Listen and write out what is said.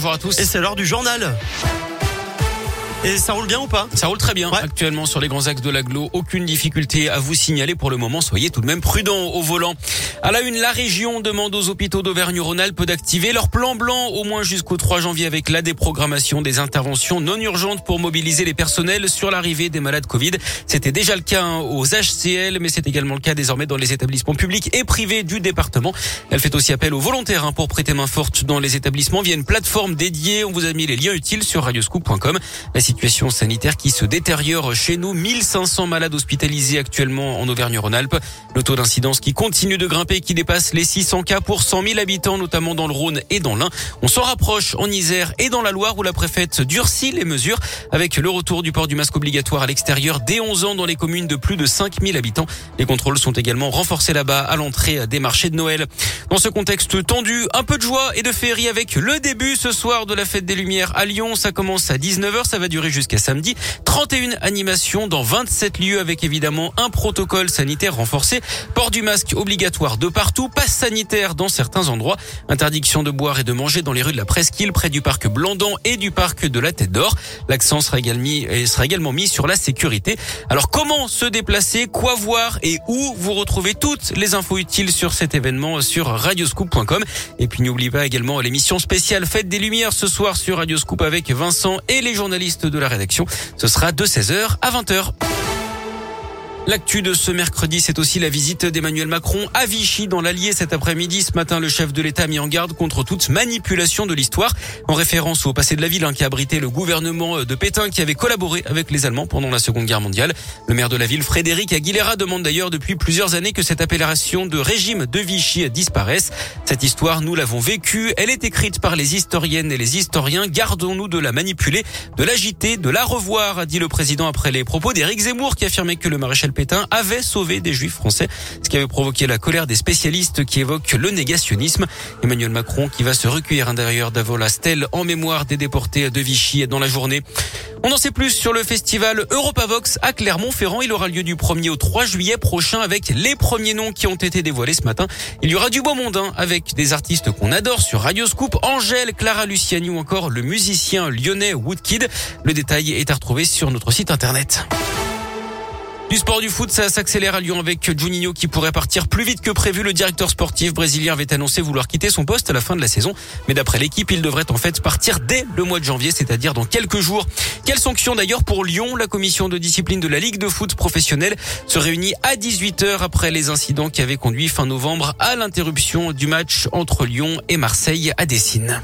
Bonjour à tous. Et c'est l'heure du journal. Et ça roule bien ou pas? Ça roule très bien Ouais. actuellement sur les grands axes de l'agglo. Aucune difficulté à vous signaler pour le moment. Soyez tout de même prudents au volant. À la une, la région demande aux hôpitaux d'Auvergne-Rhône-Alpes d'activer leur plan blanc au moins jusqu'au 3 janvier avec la déprogrammation des interventions non urgentes pour mobiliser les personnels sur l'arrivée des malades Covid. C'était déjà le cas hein, aux HCL, mais c'est également le cas désormais dans les établissements publics et privés du département. Elle fait aussi appel aux volontaires hein, pour prêter main forte dans les établissements via une plateforme dédiée. On vous a mis les liens utiles sur radioscoop.com. Situation sanitaire qui se détériore chez nous. 1500 malades hospitalisés actuellement en Auvergne-Rhône-Alpes. Le taux d'incidence qui continue de grimper, qui dépasse les 600 cas pour 100 000 habitants, notamment dans le Rhône et dans l'Ain. On s'en rapproche en Isère et dans la Loire où la préfète durcit les mesures avec le retour du port du masque obligatoire à l'extérieur dès 11 ans dans les communes de plus de 5000 habitants. Les contrôles sont également renforcés là-bas à l'entrée des marchés de Noël. Dans ce contexte tendu, un peu de joie et de féerie avec le début ce soir de la fête des Lumières à Lyon. Ça commence à 19h, ça va durer jusqu'à samedi. 31 animations dans 27 lieux avec évidemment un protocole sanitaire renforcé. Port du masque obligatoire de partout, passe sanitaire dans certains endroits, interdiction de boire et de manger dans les rues de la Presqu'île, près du parc Blandan et du parc de la Tête d'Or. L'accent sera également mis sur la sécurité. Alors comment se déplacer, quoi voir et où vous retrouvez toutes les infos utiles sur cet événement sur radioscoop.com. Et puis n'oubliez pas également l'émission spéciale Fête des Lumières ce soir sur Radioscoop avec Vincent et les journalistes de la rédaction. Ce sera de 16h à 20h. L'actu de ce mercredi, c'est aussi la visite d'Emmanuel Macron à Vichy dans l'Allier cet après-midi. Ce matin, le chef de l'État a mis en garde contre toute manipulation de l'histoire, en référence au passé de la ville hein, qui a abrité le gouvernement de Pétain qui avait collaboré avec les Allemands pendant la Seconde Guerre mondiale. Le maire de la ville, Frédéric Aguilera, demande d'ailleurs depuis plusieurs années que cette appellation de régime de Vichy disparaisse. Cette histoire, nous l'avons vécue. Elle est écrite par les historiennes et les historiens. Gardons-nous de la manipuler, de l'agiter, de la revoir, a dit le président après les propos d'Éric Zemmour qui affirmait que le maréchal Pétain avait sauvé des juifs français, ce qui avait provoqué la colère des spécialistes qui évoquent le négationnisme. Emmanuel Macron qui va se recueillir d'ailleurs d'avant la stèle en mémoire des déportés de Vichy dans la journée. On en sait plus sur le festival Europavox à Clermont-Ferrand. Il aura lieu du 1er au 3 juillet prochain avec les premiers noms qui ont été dévoilés ce matin. Il y aura du beau monde avec des artistes qu'on adore sur Radio Scoop, Angèle, Clara Luciani ou encore le musicien lyonnais Woodkid. Le détail est à retrouver sur notre site internet. Du sport du foot, ça s'accélère à Lyon avec Juninho qui pourrait partir plus vite que prévu. Le directeur sportif brésilien avait annoncé vouloir quitter son poste à la fin de la saison. Mais d'après l'équipe, il devrait en fait partir dès le mois de janvier, c'est-à-dire dans quelques jours. Quelle sanction d'ailleurs pour Lyon? La commission de discipline de la Ligue de foot professionnelle se réunit à 18h après les incidents qui avaient conduit fin novembre à l'interruption du match entre Lyon et Marseille à Dessine.